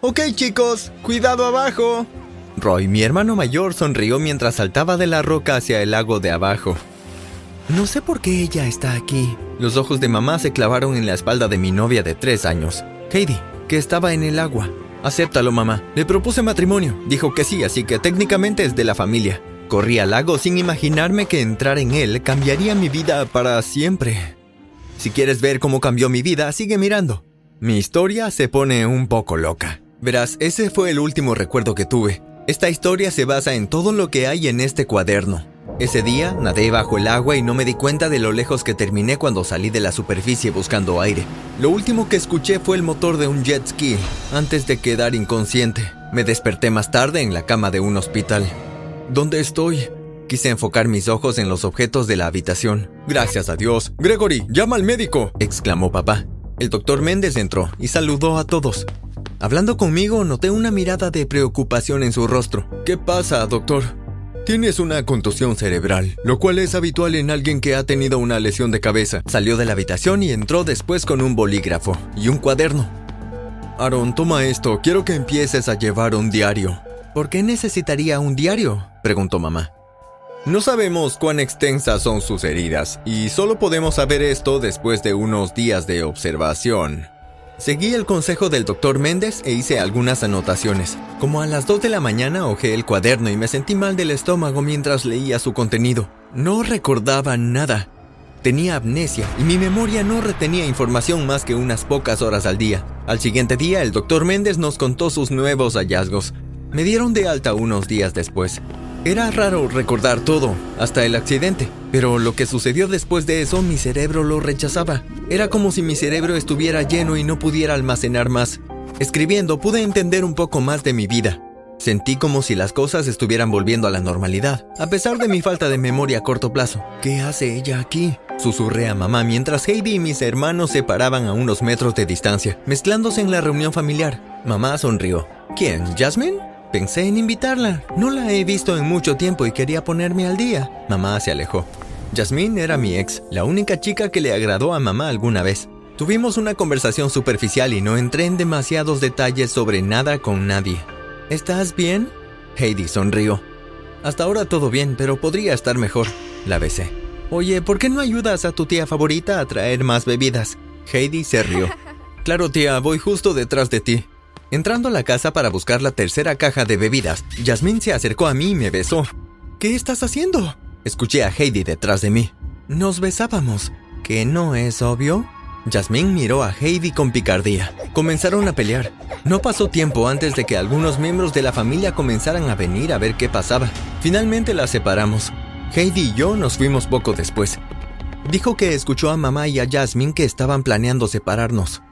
Ok chicos, cuidado abajo. Roy, mi hermano mayor, sonrió mientras saltaba de la roca hacia el lago de abajo. No sé por qué ella está aquí. Los ojos de mamá se clavaron en la espalda de mi novia de tres años, Heidi, que estaba en el agua. Acéptalo, mamá. Le propuse matrimonio. Dijo que sí, así que técnicamente es de la familia. Corrí al lago sin imaginarme que entrar en él cambiaría mi vida para siempre. Si quieres ver cómo cambió mi vida, sigue mirando. Mi historia se pone un poco loca. Verás, ese fue el último recuerdo que tuve. Esta historia se basa en todo lo que hay en este cuaderno. Ese día nadé bajo el agua y no me di cuenta de lo lejos que terminé cuando salí de la superficie buscando aire. Lo último que escuché fue el motor de un jet ski antes de quedar inconsciente. Me desperté más tarde en la cama de un hospital. ¿Dónde estoy? Quise enfocar mis ojos en los objetos de la habitación. Gracias a Dios. Gregory, llama al médico, exclamó papá. El doctor Méndez entró y saludó a todos. Hablando conmigo, noté una mirada de preocupación en su rostro. ¿Qué pasa, doctor? Tienes una contusión cerebral, lo cual es habitual en alguien que ha tenido una lesión de cabeza. Salió de la habitación y entró después con un bolígrafo y un cuaderno. Aaron, toma esto, quiero que empieces a llevar un diario. ¿Por qué necesitaría un diario? preguntó mamá. No sabemos cuán extensas son sus heridas, y solo podemos saber esto después de unos días de observación. Seguí el consejo del doctor Méndez e hice algunas anotaciones. Como a las 2 de la mañana ojé el cuaderno y me sentí mal del estómago mientras leía su contenido. No recordaba nada. Tenía amnesia y mi memoria no retenía información más que unas pocas horas al día. Al siguiente día el doctor Méndez nos contó sus nuevos hallazgos. Me dieron de alta unos días después. Era raro recordar todo, hasta el accidente, pero lo que sucedió después de eso mi cerebro lo rechazaba. Era como si mi cerebro estuviera lleno y no pudiera almacenar más. Escribiendo pude entender un poco más de mi vida. Sentí como si las cosas estuvieran volviendo a la normalidad, a pesar de mi falta de memoria a corto plazo. ¿Qué hace ella aquí? Susurré a mamá mientras Heidi y mis hermanos se paraban a unos metros de distancia, mezclándose en la reunión familiar. Mamá sonrió. ¿Quién? ¿Jasmine? Pensé en invitarla. No la he visto en mucho tiempo y quería ponerme al día. Mamá se alejó. Jasmine era mi ex, la única chica que le agradó a mamá alguna vez. Tuvimos una conversación superficial y no entré en demasiados detalles sobre nada con nadie. ¿Estás bien? Heidi sonrió. Hasta ahora todo bien, pero podría estar mejor. La besé. Oye, ¿por qué no ayudas a tu tía favorita a traer más bebidas? Heidi se rió. Claro, tía, voy justo detrás de ti. Entrando a la casa para buscar la tercera caja de bebidas, Jasmine se acercó a mí y me besó. ¿Qué estás haciendo? Escuché a Heidi detrás de mí. Nos besábamos. ¿Que no es obvio? Jasmine miró a Heidi con picardía. Comenzaron a pelear. No pasó tiempo antes de que algunos miembros de la familia comenzaran a venir a ver qué pasaba. Finalmente la separamos. Heidi y yo nos fuimos poco después. Dijo que escuchó a mamá y a Jasmine que estaban planeando separarnos.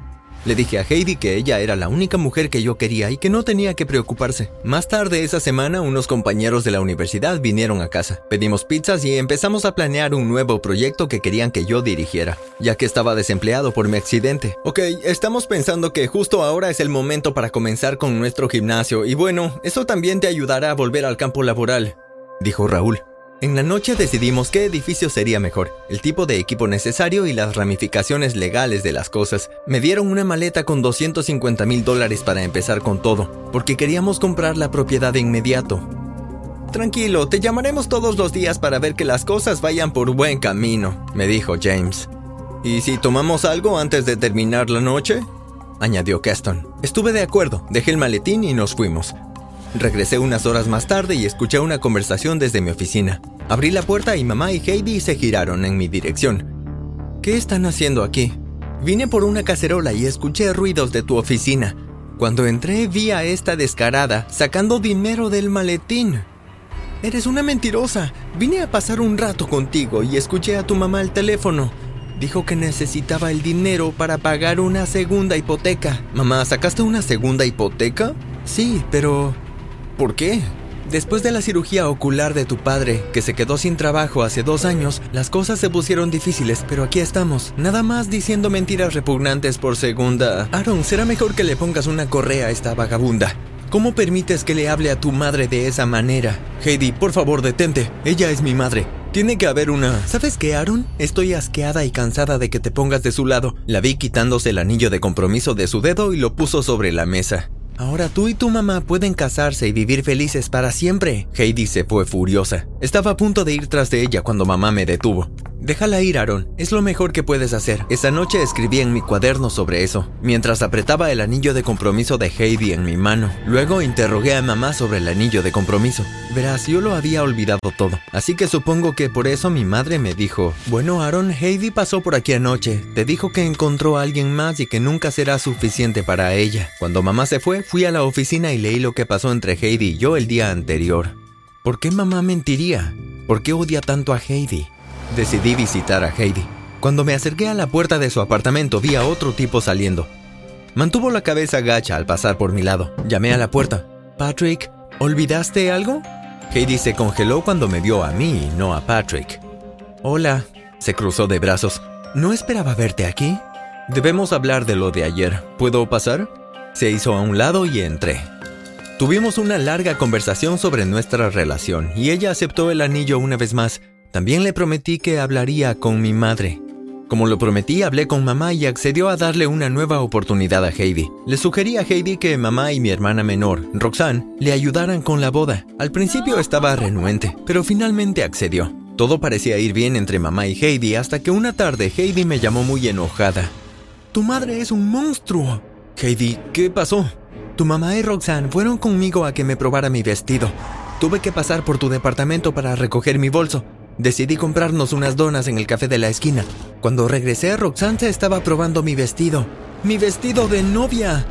Le dije a Heidi que ella era la única mujer que yo quería y que no tenía que preocuparse. Más tarde esa semana, unos compañeros de la universidad vinieron a casa. Pedimos pizzas y empezamos a planear un nuevo proyecto que querían que yo dirigiera, ya que estaba desempleado por mi accidente. Ok, estamos pensando que justo ahora es el momento para comenzar con nuestro gimnasio y bueno, eso también te ayudará a volver al campo laboral, dijo Raúl. En la noche decidimos qué edificio sería mejor, el tipo de equipo necesario y las ramificaciones legales de las cosas. Me dieron una maleta con 250 mil dólares para empezar con todo, porque queríamos comprar la propiedad de inmediato. Tranquilo, te llamaremos todos los días para ver que las cosas vayan por buen camino, me dijo James. ¿Y si tomamos algo antes de terminar la noche? añadió Caston. Estuve de acuerdo, dejé el maletín y nos fuimos. Regresé unas horas más tarde y escuché una conversación desde mi oficina. Abrí la puerta y mamá y Heidi se giraron en mi dirección. ¿Qué están haciendo aquí? Vine por una cacerola y escuché ruidos de tu oficina. Cuando entré vi a esta descarada sacando dinero del maletín. Eres una mentirosa. Vine a pasar un rato contigo y escuché a tu mamá al teléfono. Dijo que necesitaba el dinero para pagar una segunda hipoteca. Mamá, ¿sacaste una segunda hipoteca? Sí, pero ¿Por qué? Después de la cirugía ocular de tu padre, que se quedó sin trabajo hace dos años, las cosas se pusieron difíciles, pero aquí estamos. Nada más diciendo mentiras repugnantes por segunda. Aaron, será mejor que le pongas una correa a esta vagabunda. ¿Cómo permites que le hable a tu madre de esa manera? Heidi, por favor, detente. Ella es mi madre. Tiene que haber una... ¿Sabes qué, Aaron? Estoy asqueada y cansada de que te pongas de su lado. La vi quitándose el anillo de compromiso de su dedo y lo puso sobre la mesa. Ahora tú y tu mamá pueden casarse y vivir felices para siempre. Heidi se fue furiosa. Estaba a punto de ir tras de ella cuando mamá me detuvo. Déjala ir, Aaron. Es lo mejor que puedes hacer. Esa noche escribí en mi cuaderno sobre eso, mientras apretaba el anillo de compromiso de Heidi en mi mano. Luego interrogué a mamá sobre el anillo de compromiso. Verás, yo lo había olvidado todo, así que supongo que por eso mi madre me dijo, bueno, Aaron, Heidi pasó por aquí anoche. Te dijo que encontró a alguien más y que nunca será suficiente para ella. Cuando mamá se fue, fui a la oficina y leí lo que pasó entre Heidi y yo el día anterior. ¿Por qué mamá mentiría? ¿Por qué odia tanto a Heidi? Decidí visitar a Heidi. Cuando me acerqué a la puerta de su apartamento vi a otro tipo saliendo. Mantuvo la cabeza gacha al pasar por mi lado. Llamé a la puerta. Patrick, ¿olvidaste algo? Heidi se congeló cuando me vio a mí y no a Patrick. Hola, se cruzó de brazos. No esperaba verte aquí. Debemos hablar de lo de ayer. ¿Puedo pasar? Se hizo a un lado y entré. Tuvimos una larga conversación sobre nuestra relación y ella aceptó el anillo una vez más también le prometí que hablaría con mi madre. Como lo prometí, hablé con mamá y accedió a darle una nueva oportunidad a Heidi. Le sugerí a Heidi que mamá y mi hermana menor, Roxanne, le ayudaran con la boda. Al principio estaba renuente, pero finalmente accedió. Todo parecía ir bien entre mamá y Heidi hasta que una tarde Heidi me llamó muy enojada. Tu madre es un monstruo. Heidi, ¿qué pasó? Tu mamá y Roxanne fueron conmigo a que me probara mi vestido. Tuve que pasar por tu departamento para recoger mi bolso, Decidí comprarnos unas donas en el café de la esquina. Cuando regresé, Roxanne estaba probando mi vestido. ¡Mi vestido de novia!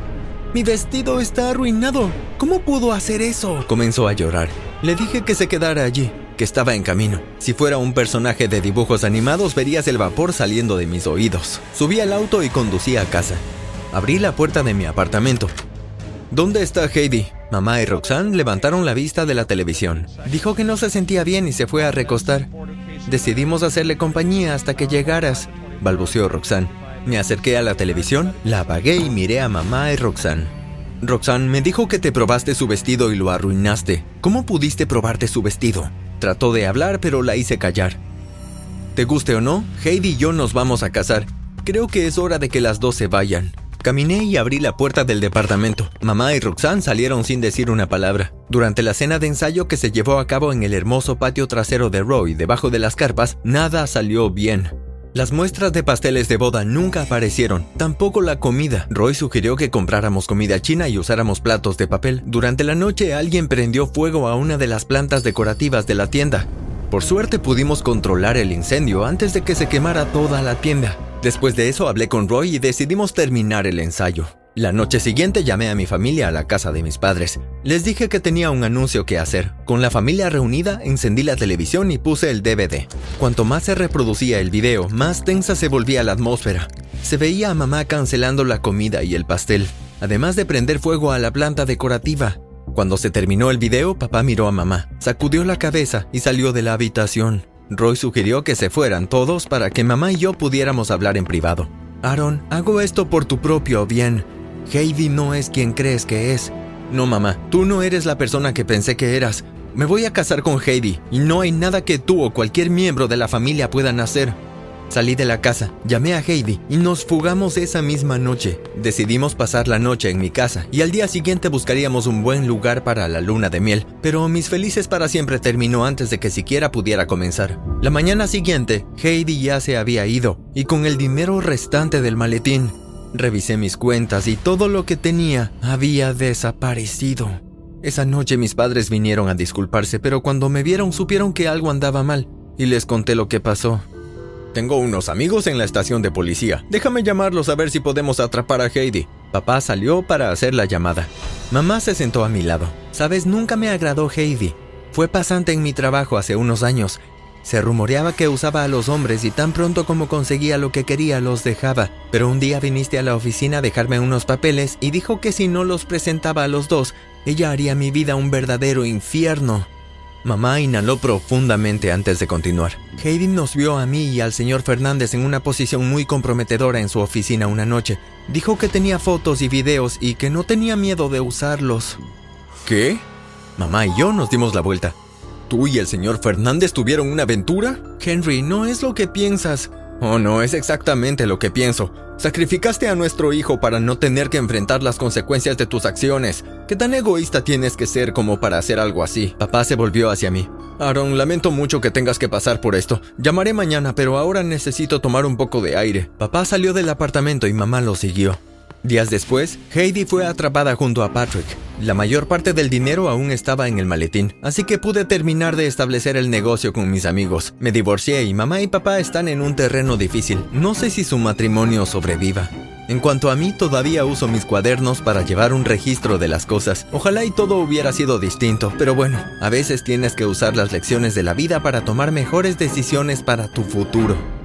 ¡Mi vestido está arruinado! ¿Cómo pudo hacer eso? Comenzó a llorar. Le dije que se quedara allí, que estaba en camino. Si fuera un personaje de dibujos animados, verías el vapor saliendo de mis oídos. Subí al auto y conducí a casa. Abrí la puerta de mi apartamento. ¿Dónde está Heidi? Mamá y Roxanne levantaron la vista de la televisión. Dijo que no se sentía bien y se fue a recostar. Decidimos hacerle compañía hasta que llegaras, balbuceó Roxanne. Me acerqué a la televisión, la apagué y miré a mamá y Roxanne. Roxanne me dijo que te probaste su vestido y lo arruinaste. ¿Cómo pudiste probarte su vestido? Trató de hablar, pero la hice callar. Te guste o no, Heidi y yo nos vamos a casar. Creo que es hora de que las dos se vayan. Caminé y abrí la puerta del departamento. Mamá y Roxanne salieron sin decir una palabra. Durante la cena de ensayo que se llevó a cabo en el hermoso patio trasero de Roy, debajo de las carpas, nada salió bien. Las muestras de pasteles de boda nunca aparecieron, tampoco la comida. Roy sugirió que compráramos comida china y usáramos platos de papel. Durante la noche alguien prendió fuego a una de las plantas decorativas de la tienda. Por suerte pudimos controlar el incendio antes de que se quemara toda la tienda. Después de eso hablé con Roy y decidimos terminar el ensayo. La noche siguiente llamé a mi familia a la casa de mis padres. Les dije que tenía un anuncio que hacer. Con la familia reunida, encendí la televisión y puse el DVD. Cuanto más se reproducía el video, más tensa se volvía la atmósfera. Se veía a mamá cancelando la comida y el pastel, además de prender fuego a la planta decorativa. Cuando se terminó el video, papá miró a mamá, sacudió la cabeza y salió de la habitación. Roy sugirió que se fueran todos para que mamá y yo pudiéramos hablar en privado. Aaron, hago esto por tu propio bien. Heidi no es quien crees que es. No, mamá, tú no eres la persona que pensé que eras. Me voy a casar con Heidi y no hay nada que tú o cualquier miembro de la familia puedan hacer. Salí de la casa, llamé a Heidi y nos fugamos esa misma noche. Decidimos pasar la noche en mi casa y al día siguiente buscaríamos un buen lugar para la luna de miel, pero mis felices para siempre terminó antes de que siquiera pudiera comenzar. La mañana siguiente, Heidi ya se había ido y con el dinero restante del maletín, revisé mis cuentas y todo lo que tenía había desaparecido. Esa noche mis padres vinieron a disculparse, pero cuando me vieron supieron que algo andaba mal y les conté lo que pasó. Tengo unos amigos en la estación de policía. Déjame llamarlos a ver si podemos atrapar a Heidi. Papá salió para hacer la llamada. Mamá se sentó a mi lado. Sabes, nunca me agradó Heidi. Fue pasante en mi trabajo hace unos años. Se rumoreaba que usaba a los hombres y tan pronto como conseguía lo que quería los dejaba. Pero un día viniste a la oficina a dejarme unos papeles y dijo que si no los presentaba a los dos, ella haría mi vida un verdadero infierno. Mamá inhaló profundamente antes de continuar. Heidi nos vio a mí y al señor Fernández en una posición muy comprometedora en su oficina una noche. Dijo que tenía fotos y videos y que no tenía miedo de usarlos. ¿Qué? Mamá y yo nos dimos la vuelta. ¿Tú y el señor Fernández tuvieron una aventura? Henry, no es lo que piensas. Oh, no, es exactamente lo que pienso. Sacrificaste a nuestro hijo para no tener que enfrentar las consecuencias de tus acciones. ¿Qué tan egoísta tienes que ser como para hacer algo así? Papá se volvió hacia mí. Aaron, lamento mucho que tengas que pasar por esto. Llamaré mañana, pero ahora necesito tomar un poco de aire. Papá salió del apartamento y mamá lo siguió. Días después, Heidi fue atrapada junto a Patrick. La mayor parte del dinero aún estaba en el maletín, así que pude terminar de establecer el negocio con mis amigos. Me divorcié y mamá y papá están en un terreno difícil. No sé si su matrimonio sobreviva. En cuanto a mí, todavía uso mis cuadernos para llevar un registro de las cosas. Ojalá y todo hubiera sido distinto, pero bueno, a veces tienes que usar las lecciones de la vida para tomar mejores decisiones para tu futuro.